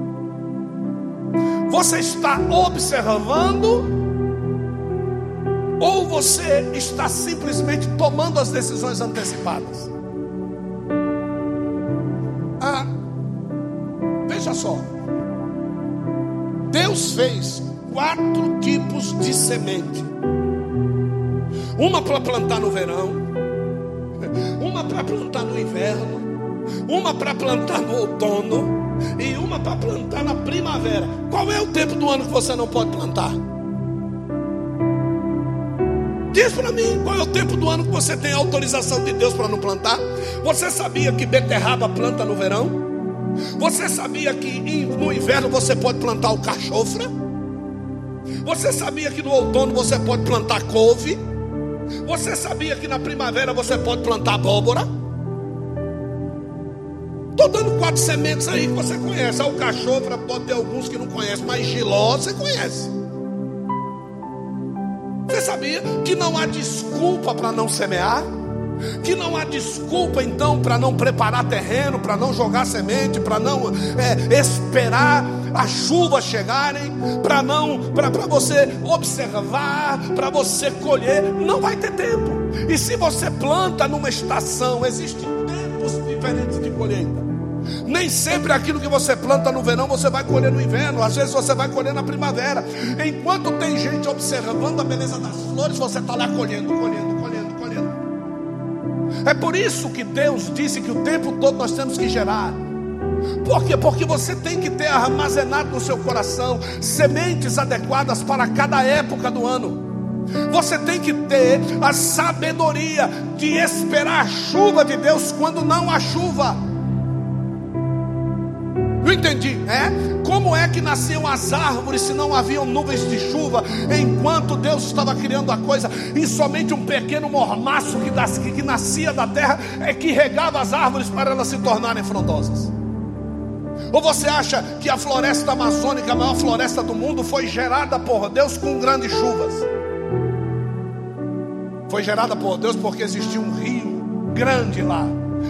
Você está observando ou você está simplesmente tomando as decisões antecipadas? Ah, veja só. Deus fez quatro tipos de semente: uma para plantar no verão, uma para plantar no inverno, uma para plantar no outono e uma para plantar na primavera. Qual é o tempo do ano que você não pode plantar? Diz para mim qual é o tempo do ano que você tem autorização de Deus para não plantar? Você sabia que beterraba planta no verão? Você sabia que no inverno você pode plantar o cachofra? Você sabia que no outono você pode plantar couve? Você sabia que na primavera você pode plantar abóbora? Estou dando quatro sementes aí que você conhece. O cachorro pode ter alguns que não conhece, mas giló você conhece. Sabia que não há desculpa para não semear? Que não há desculpa então para não preparar terreno, para não jogar semente, para não é, esperar as chuvas chegarem, para não, para você observar, para você colher, não vai ter tempo. E se você planta numa estação, existem tempos diferentes de colheita. Nem sempre aquilo que você planta no verão você vai colher no inverno, às vezes você vai colher na primavera. Enquanto tem gente observando a beleza das flores, você está lá colhendo, colhendo, colhendo, colhendo. É por isso que Deus disse que o tempo todo nós temos que gerar. Por quê? Porque você tem que ter armazenado no seu coração sementes adequadas para cada época do ano. Você tem que ter a sabedoria de esperar a chuva de Deus quando não há chuva. Entendi, é? Como é que nasciam as árvores se não haviam nuvens de chuva enquanto Deus estava criando a coisa e somente um pequeno mormaço que, das, que nascia da terra é que regava as árvores para elas se tornarem frondosas? Ou você acha que a floresta amazônica, a maior floresta do mundo, foi gerada por Deus com grandes chuvas? Foi gerada por Deus porque existia um rio grande lá.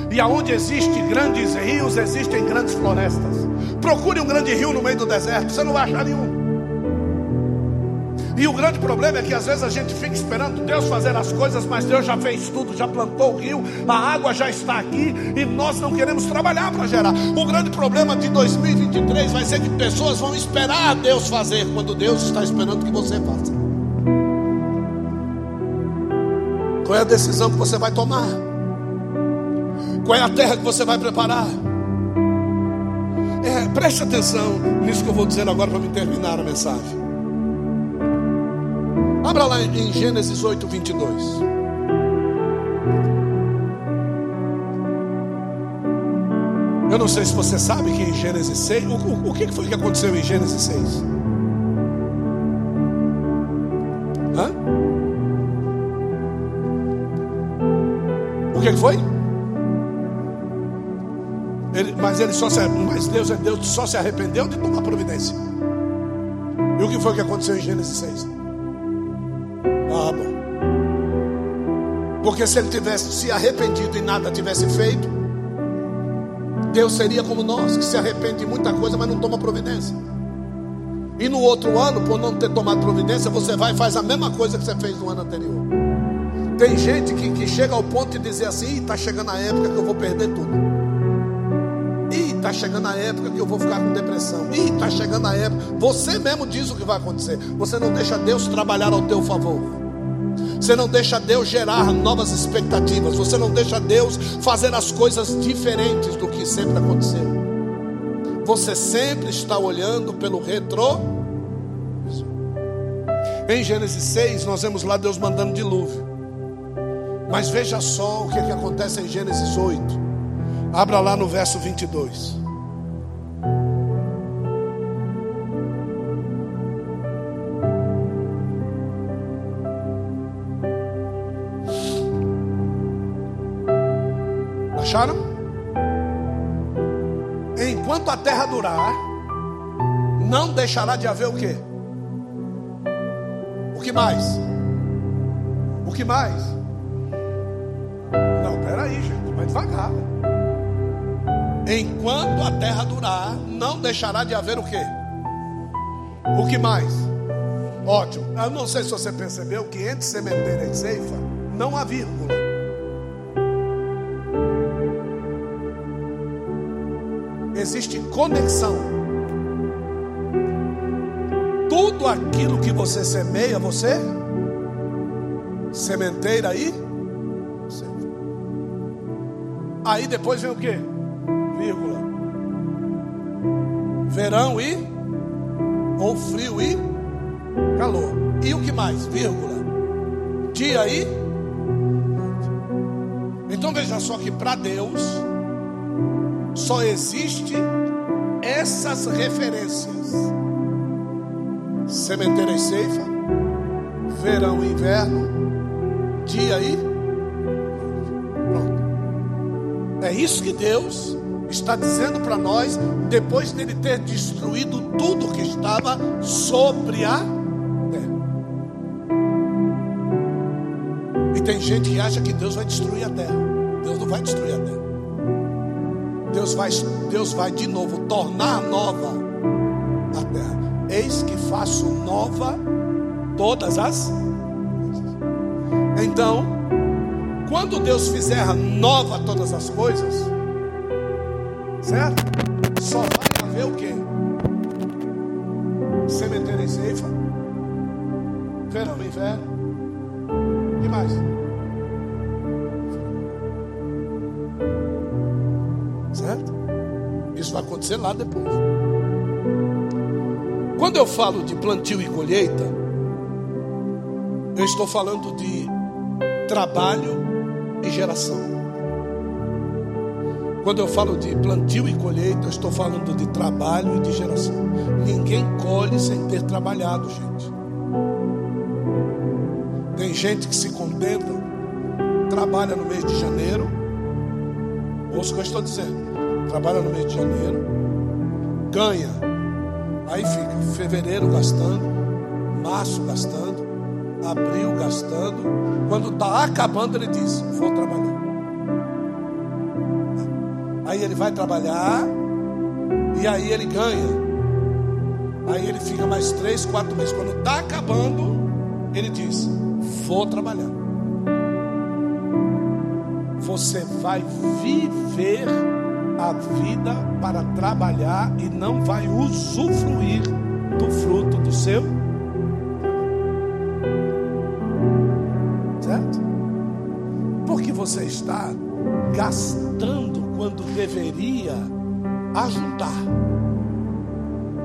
E aonde existem grandes rios, existem grandes florestas. Procure um grande rio no meio do deserto, você não vai achar nenhum. E o grande problema é que às vezes a gente fica esperando Deus fazer as coisas, mas Deus já fez tudo, já plantou o rio, a água já está aqui e nós não queremos trabalhar para gerar. O grande problema de 2023 vai ser que pessoas vão esperar Deus fazer quando Deus está esperando que você faça. Qual é a decisão que você vai tomar? Qual é a terra que você vai preparar? É, preste atenção nisso que eu vou dizer agora para me terminar a mensagem. Abra lá em Gênesis 8, 22. Eu não sei se você sabe que em Gênesis 6, o, o, o que foi que aconteceu em Gênesis 6? Hã? O que foi? Mas ele só se, mas Deus é Deus, só se arrependeu de tomar providência. E o que foi que aconteceu em Gênesis 6? Ah, bom. Porque se ele tivesse se arrependido e nada tivesse feito, Deus seria como nós, que se arrepende de muita coisa, mas não toma providência. E no outro ano, por não ter tomado providência, você vai e faz a mesma coisa que você fez no ano anterior. Tem gente que, que chega ao ponto de dizer assim: está chegando a época que eu vou perder tudo. Está chegando a época que eu vou ficar com depressão. Ih, está chegando a época. Você mesmo diz o que vai acontecer. Você não deixa Deus trabalhar ao teu favor. Você não deixa Deus gerar novas expectativas. Você não deixa Deus fazer as coisas diferentes do que sempre aconteceu. Você sempre está olhando pelo retro. Em Gênesis 6, nós vemos lá Deus mandando dilúvio. Mas veja só o que, é que acontece em Gênesis 8. Abra lá no verso 22. Acharam? Enquanto a terra durar, não deixará de haver o que? O que mais? O que mais? Não, peraí, gente, vai devagar. Enquanto a terra durar, não deixará de haver o que? O que mais? Ótimo. Eu não sei se você percebeu que entre sementeira e ceifa não há vírgula. existe conexão. Tudo aquilo que você semeia, você sementeira aí. Aí depois vem o que? Vírgula. Verão e ou frio e calor. E o que mais? Vírgula. Dia e Então veja só que para Deus só existe essas referências. Sementeira e ceifa, verão e inverno, dia e pronto. É isso que Deus está dizendo para nós, depois dele ter destruído tudo que estava sobre a terra. E tem gente que acha que Deus vai destruir a terra. Deus não vai destruir a terra. Deus vai, Deus vai de novo tornar nova a terra. Eis que faço nova todas as. Então, quando Deus fizer nova todas as coisas, certo? Só vai haver o quê? Sementeira e ceifa, verão e inverno, e mais? Certo? Isso vai acontecer lá depois. Quando eu falo de plantio e colheita, eu estou falando de trabalho e geração. Quando eu falo de plantio e colheita, eu estou falando de trabalho e de geração. Ninguém colhe sem ter trabalhado, gente. Tem gente que se contenta, trabalha no mês de janeiro. Ouça o que eu estou dizendo. Trabalha no mês de janeiro, ganha, aí fica fevereiro gastando, março gastando, abril gastando. Quando está acabando, ele diz: Vou trabalhar. Aí ele vai trabalhar e aí ele ganha. Aí ele fica mais três, quatro meses. Quando está acabando, ele diz: Vou trabalhar. Você vai viver a vida para trabalhar e não vai usufruir do fruto do seu. Certo? Porque você está gastando quando deveria ajudar.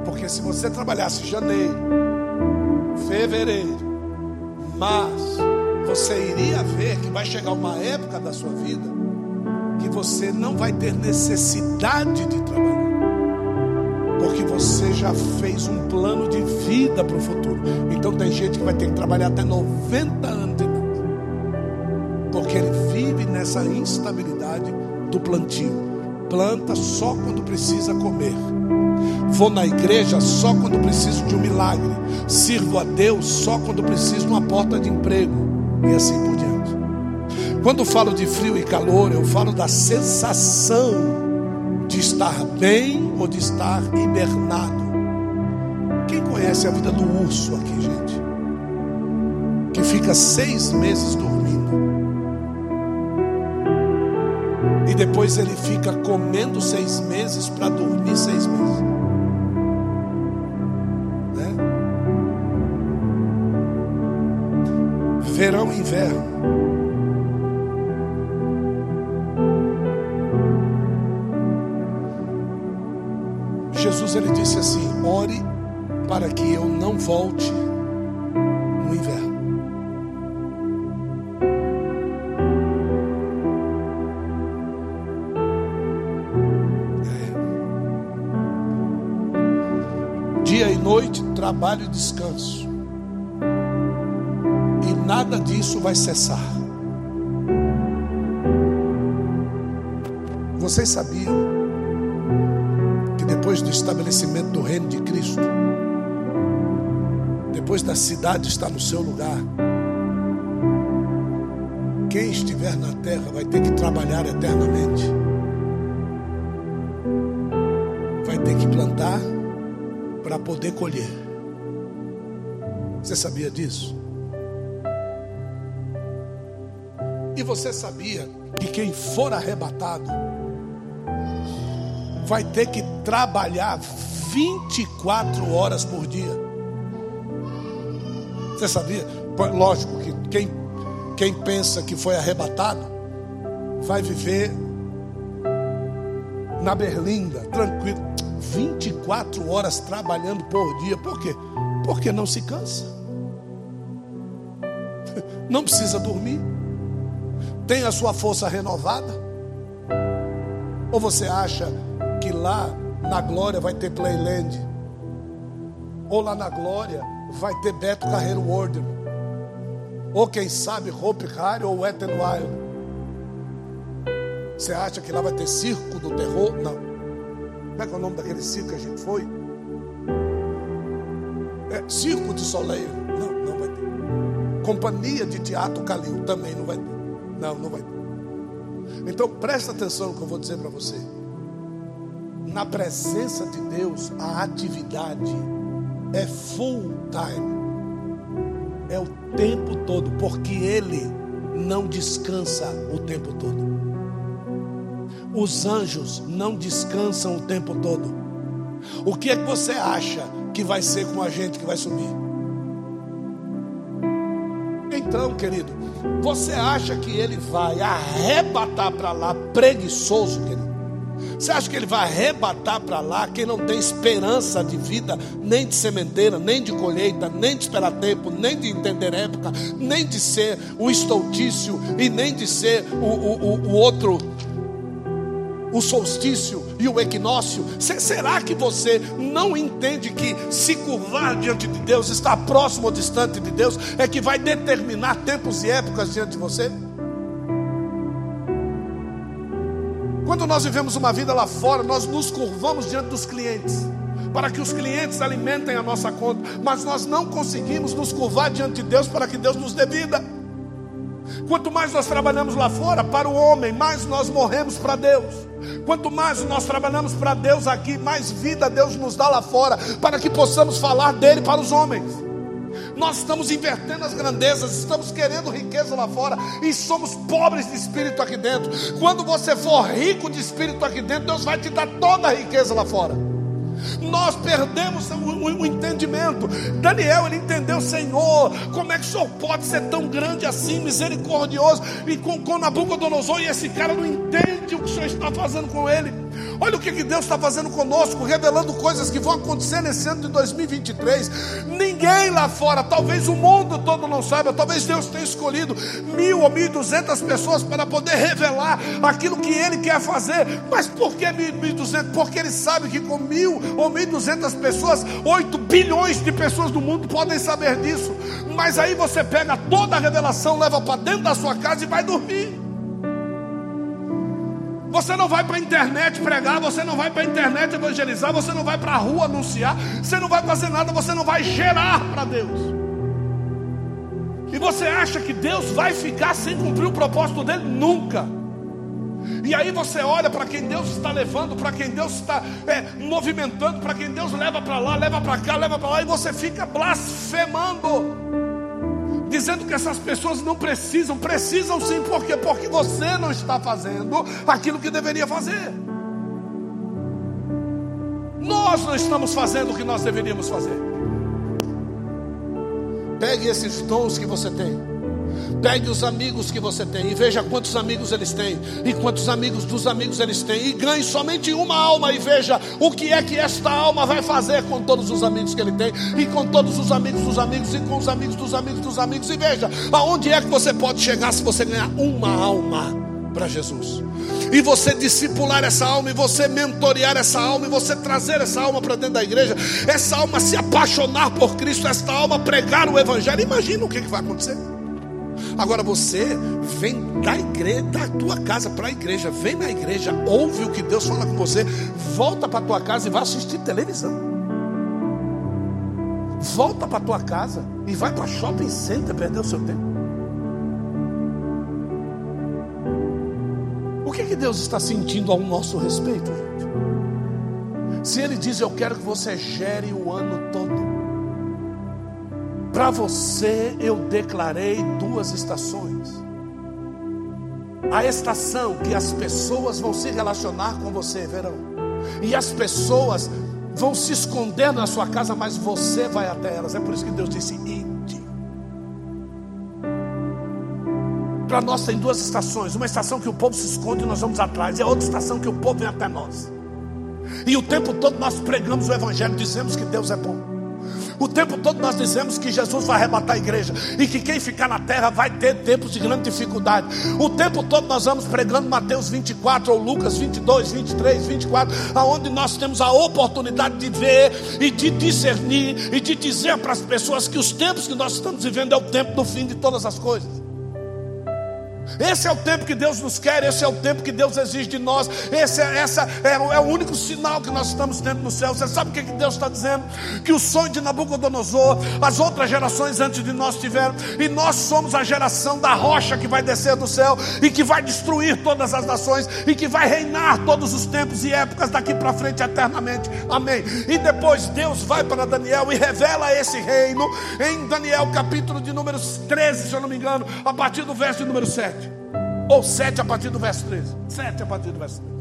Porque se você trabalhasse janeiro, fevereiro, março, você iria ver que vai chegar uma época da sua vida que você não vai ter necessidade de trabalhar. Porque você já fez um plano de vida para o futuro. Então tem gente que vai ter que trabalhar até 90 anos de idade. Porque ele vive nessa instabilidade do plantio. Planta só quando precisa comer. Vou na igreja só quando preciso de um milagre. Sirvo a Deus só quando preciso de uma porta de emprego. E assim por diante. Quando falo de frio e calor, eu falo da sensação de estar bem ou de estar hibernado. Quem conhece a vida do urso aqui, gente? Que fica seis meses dormindo depois ele fica comendo seis meses para dormir seis meses. Né? Verão e inverno. Jesus ele disse assim: ore para que eu não volte trabalho e descanso. E nada disso vai cessar. Vocês sabiam que depois do estabelecimento do reino de Cristo, depois da cidade estar no seu lugar, quem estiver na terra vai ter que trabalhar eternamente. Vai ter que plantar para poder colher. Você sabia disso? E você sabia que quem for arrebatado vai ter que trabalhar 24 horas por dia? Você sabia? Lógico que quem, quem pensa que foi arrebatado vai viver na berlinda, tranquilo. 24 horas trabalhando por dia. Por quê? Porque não se cansa. Não precisa dormir. Tem a sua força renovada. Ou você acha que lá na glória vai ter playland? Ou lá na glória vai ter Beto Carreiro World. Ou quem sabe Hope Harry ou Wet n Wild. Você acha que lá vai ter circo do terror? Não. Como é que é o nome daquele circo que a gente foi? É, circo de Soleil. Companhia de Teatro Calil também não vai. Não, não vai. Então presta atenção no que eu vou dizer para você. Na presença de Deus, a atividade é full time é o tempo todo, porque Ele não descansa o tempo todo. Os anjos não descansam o tempo todo. O que é que você acha que vai ser com a gente que vai subir? Então, querido, você acha que ele vai arrebatar para lá preguiçoso, querido? Você acha que ele vai arrebatar para lá quem não tem esperança de vida, nem de sementeira, nem de colheita, nem de esperar tempo, nem de entender época, nem de ser o estoutício e nem de ser o, o, o, o outro, o solstício e o equinócio? Será que você não entende que se curvar diante de Deus, estar próximo ou distante de Deus, é que vai determinar tempos e épocas diante de você? Quando nós vivemos uma vida lá fora, nós nos curvamos diante dos clientes, para que os clientes alimentem a nossa conta, mas nós não conseguimos nos curvar diante de Deus para que Deus nos dê vida. Quanto mais nós trabalhamos lá fora para o homem, mais nós morremos para Deus. Quanto mais nós trabalhamos para Deus aqui, mais vida Deus nos dá lá fora, para que possamos falar dele para os homens. Nós estamos invertendo as grandezas, estamos querendo riqueza lá fora e somos pobres de espírito aqui dentro. Quando você for rico de espírito aqui dentro, Deus vai te dar toda a riqueza lá fora. Nós perdemos o, o, entendimento. Daniel, ele entendeu, Senhor, como é que o Senhor pode ser tão grande assim, misericordioso, e com, com Nabucodonosor, e esse cara não entende o que o Senhor está fazendo com ele. Olha o que Deus está fazendo conosco, revelando coisas que vão acontecer nesse ano de 2023. Ninguém lá fora, talvez o mundo todo não saiba, talvez Deus tenha escolhido mil ou mil duzentas pessoas para poder revelar aquilo que Ele quer fazer. Mas por que mil e duzentas? Porque Ele sabe que com mil ou mil duzentas pessoas, oito bilhões de pessoas do mundo podem saber disso. Mas aí você pega toda a revelação, leva para dentro da sua casa e vai dormir. Você não vai para a internet pregar, você não vai para a internet evangelizar, você não vai para a rua anunciar, você não vai fazer nada, você não vai gerar para Deus. E você acha que Deus vai ficar sem cumprir o propósito dele? Nunca. E aí você olha para quem Deus está levando, para quem Deus está é, movimentando, para quem Deus leva para lá, leva para cá, leva para lá, e você fica blasfemando dizendo que essas pessoas não precisam, precisam sim, por quê? Porque você não está fazendo aquilo que deveria fazer. Nós não estamos fazendo o que nós deveríamos fazer. Pegue esses dons que você tem. Pegue os amigos que você tem e veja quantos amigos eles têm e quantos amigos dos amigos eles têm e ganhe somente uma alma e veja o que é que esta alma vai fazer com todos os amigos que ele tem e com todos os amigos dos amigos e com os amigos dos amigos dos amigos e veja aonde é que você pode chegar se você ganhar uma alma para Jesus. E você discipular essa alma, e você mentorear essa alma, e você trazer essa alma para dentro da igreja, essa alma se apaixonar por Cristo, esta alma pregar o Evangelho. Imagina o que, que vai acontecer. Agora você vem da igreja, da tua casa para a igreja, vem na igreja, ouve o que Deus fala com você, volta para tua casa e vai assistir televisão. Volta para tua casa e vai para shopping center perder o seu tempo. O que, que Deus está sentindo ao nosso respeito, gente? Se Ele diz, Eu quero que você gere o ano todo. Para você eu declarei duas estações. A estação que as pessoas vão se relacionar com você, verão. E as pessoas vão se esconder na sua casa, mas você vai até elas. É por isso que Deus disse: ide. Para nós tem duas estações: uma estação que o povo se esconde e nós vamos atrás, e a outra estação que o povo vem até nós. E o tempo todo nós pregamos o Evangelho, dizemos que Deus é bom. O tempo todo nós dizemos que Jesus vai arrebatar a igreja e que quem ficar na terra vai ter tempos de grande dificuldade. O tempo todo nós vamos pregando Mateus 24 ou Lucas 22, 23, 24, aonde nós temos a oportunidade de ver e de discernir e de dizer para as pessoas que os tempos que nós estamos vivendo é o tempo do fim de todas as coisas. Esse é o tempo que Deus nos quer, esse é o tempo que Deus exige de nós. Esse é, essa é, é o único sinal que nós estamos tendo no céu. Você sabe o que, que Deus está dizendo? Que o sonho de Nabucodonosor, as outras gerações antes de nós tiveram, e nós somos a geração da rocha que vai descer do céu e que vai destruir todas as nações e que vai reinar todos os tempos e épocas daqui para frente eternamente. Amém. E depois Deus vai para Daniel e revela esse reino em Daniel capítulo de número 13, se eu não me engano, a partir do verso número 7. Ou 7 a partir do verso 13. 7 a partir do verso 13.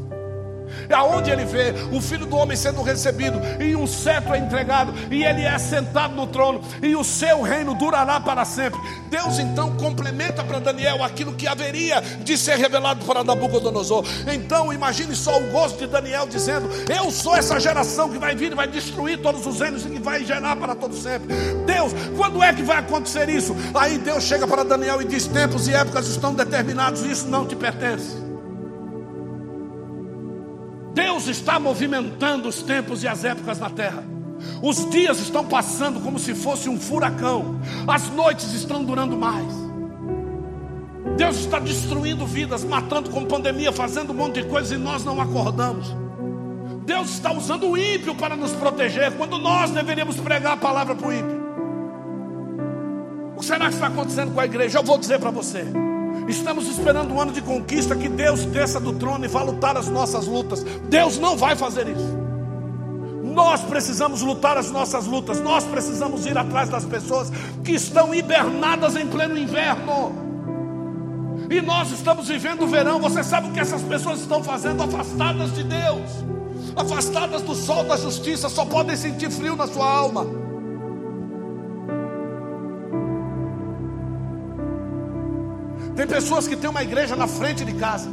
Aonde ele vê o filho do homem sendo recebido, e um cetro é entregado, e ele é sentado no trono, e o seu reino durará para sempre. Deus então complementa para Daniel aquilo que haveria de ser revelado para Nabucodonosor. Então imagine só o gosto de Daniel dizendo: Eu sou essa geração que vai vir e vai destruir todos os reinos e que vai gerar para todo sempre. Deus, quando é que vai acontecer isso? Aí Deus chega para Daniel e diz: Tempos e épocas estão determinados, isso não te pertence. Deus está movimentando os tempos e as épocas na terra. Os dias estão passando como se fosse um furacão. As noites estão durando mais. Deus está destruindo vidas, matando com pandemia, fazendo um monte de coisa e nós não acordamos. Deus está usando o ímpio para nos proteger, quando nós deveríamos pregar a palavra para o ímpio. O que será que está acontecendo com a igreja? Eu vou dizer para você. Estamos esperando um ano de conquista que Deus desça do trono e vá lutar as nossas lutas. Deus não vai fazer isso. Nós precisamos lutar as nossas lutas. Nós precisamos ir atrás das pessoas que estão hibernadas em pleno inverno. E nós estamos vivendo o verão. Você sabe o que essas pessoas estão fazendo? Afastadas de Deus, afastadas do sol da justiça, só podem sentir frio na sua alma. Tem pessoas que têm uma igreja na frente de casa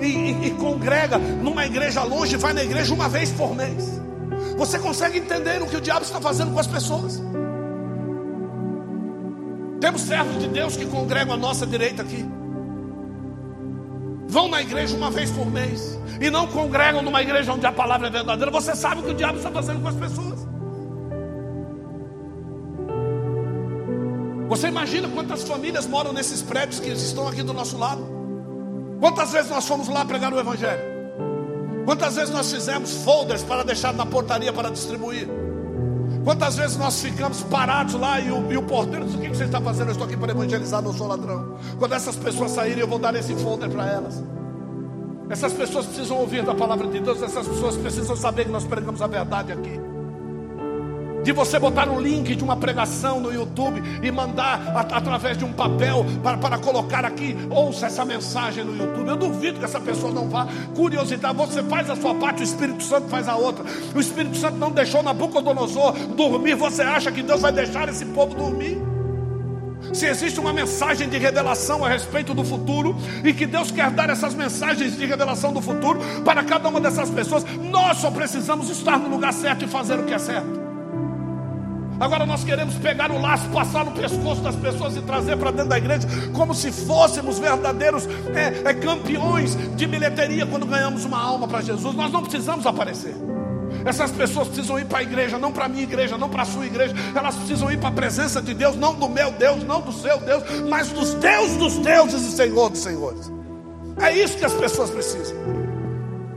e, e, e congrega numa igreja longe, vai na igreja uma vez por mês. Você consegue entender o que o diabo está fazendo com as pessoas? Temos servos de Deus que congregam à nossa direita aqui. Vão na igreja uma vez por mês e não congregam numa igreja onde a palavra é verdadeira. Você sabe o que o diabo está fazendo com as pessoas? Você imagina quantas famílias moram nesses prédios que estão aqui do nosso lado? Quantas vezes nós fomos lá pregar o Evangelho? Quantas vezes nós fizemos folders para deixar na portaria para distribuir? Quantas vezes nós ficamos parados lá e o, e o porteiro diz: O que você está fazendo? Eu estou aqui para evangelizar, não sou ladrão. Quando essas pessoas saírem, eu vou dar esse folder para elas. Essas pessoas precisam ouvir da palavra de Deus, essas pessoas precisam saber que nós pregamos a verdade aqui de você botar um link de uma pregação no YouTube e mandar a, através de um papel para, para colocar aqui, ouça essa mensagem no YouTube. Eu duvido que essa pessoa não vá. Curiosidade, você faz a sua parte, o Espírito Santo faz a outra. O Espírito Santo não deixou Nabucodonosor dormir. Você acha que Deus vai deixar esse povo dormir? Se existe uma mensagem de revelação a respeito do futuro e que Deus quer dar essas mensagens de revelação do futuro para cada uma dessas pessoas, nós só precisamos estar no lugar certo e fazer o que é certo. Agora nós queremos pegar o laço, passar no pescoço das pessoas e trazer para dentro da igreja, como se fôssemos verdadeiros é, é, campeões de bilheteria quando ganhamos uma alma para Jesus. Nós não precisamos aparecer. Essas pessoas precisam ir para a igreja, não para a minha igreja, não para a sua igreja. Elas precisam ir para a presença de Deus, não do meu Deus, não do seu Deus, mas dos Deus dos deuses e Senhor dos senhores. É isso que as pessoas precisam.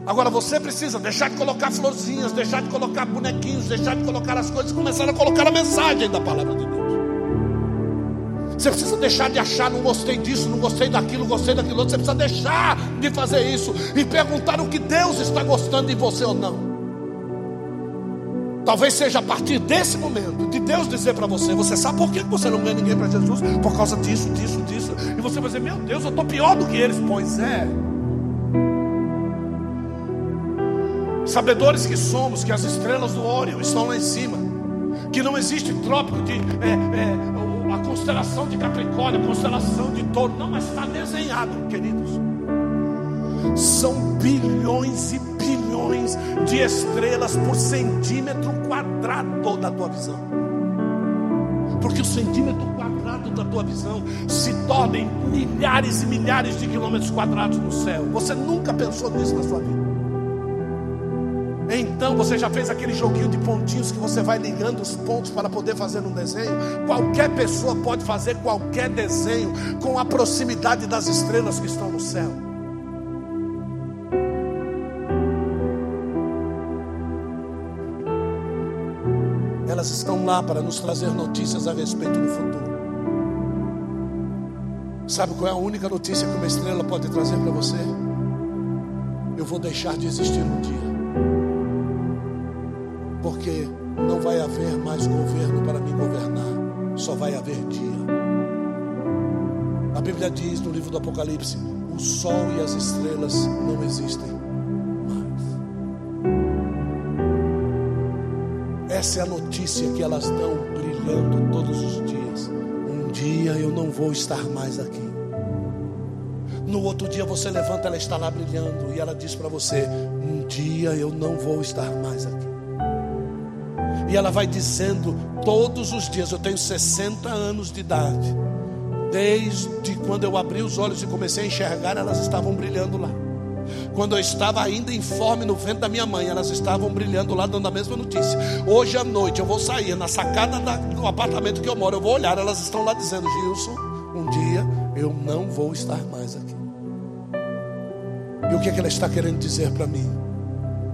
Agora você precisa deixar de colocar florzinhas, deixar de colocar bonequinhos, deixar de colocar as coisas e começar a colocar a mensagem da palavra de Deus. Você precisa deixar de achar, não gostei disso, não gostei daquilo, gostei daquilo outro. Você precisa deixar de fazer isso e perguntar o que Deus está gostando de você ou não. Talvez seja a partir desse momento de Deus dizer para você: Você sabe por que você não ganha ninguém para Jesus? Por causa disso, disso, disso. E você vai dizer: Meu Deus, eu estou pior do que eles. Pois é. Sabedores que somos que as estrelas do Órion estão lá em cima, que não existe trópico de é, é, a constelação de Capricórnio, a constelação de Touro, não, mas está desenhado, queridos. São bilhões e bilhões de estrelas por centímetro quadrado da tua visão. porque o centímetro quadrado da tua visão se torna em milhares e milhares de quilômetros quadrados no céu. Você nunca pensou nisso na sua vida. Então você já fez aquele joguinho de pontinhos que você vai ligando os pontos para poder fazer um desenho? Qualquer pessoa pode fazer qualquer desenho com a proximidade das estrelas que estão no céu. Elas estão lá para nos trazer notícias a respeito do futuro. Sabe qual é a única notícia que uma estrela pode trazer para você? Eu vou deixar de existir um dia porque não vai haver mais governo para me governar, só vai haver dia. A Bíblia diz no livro do Apocalipse: o sol e as estrelas não existem mais. Essa é a notícia que elas dão brilhando todos os dias. Um dia eu não vou estar mais aqui. No outro dia você levanta, ela está lá brilhando e ela diz para você: Um dia eu não vou estar mais aqui. E ela vai dizendo todos os dias: Eu tenho 60 anos de idade. Desde quando eu abri os olhos e comecei a enxergar, elas estavam brilhando lá. Quando eu estava ainda informe no vento da minha mãe, elas estavam brilhando lá, dando a mesma notícia. Hoje à noite eu vou sair na sacada do apartamento que eu moro, eu vou olhar, elas estão lá dizendo: Gilson, um dia eu não vou estar mais aqui. E o que, é que ela está querendo dizer para mim?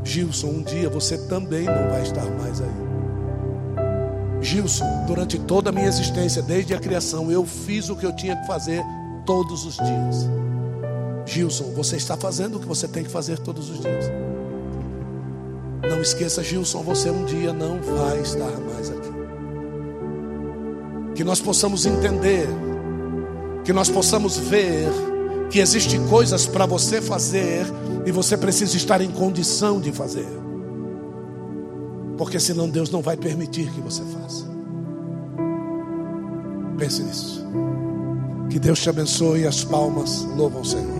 Gilson, um dia você também não vai estar mais aí. Gilson, durante toda a minha existência, desde a criação, eu fiz o que eu tinha que fazer todos os dias. Gilson, você está fazendo o que você tem que fazer todos os dias. Não esqueça, Gilson, você um dia não vai estar mais aqui. Que nós possamos entender, que nós possamos ver que existem coisas para você fazer e você precisa estar em condição de fazer. Porque senão Deus não vai permitir que você faça. Pense nisso. Que Deus te abençoe e as palmas louvam o Senhor.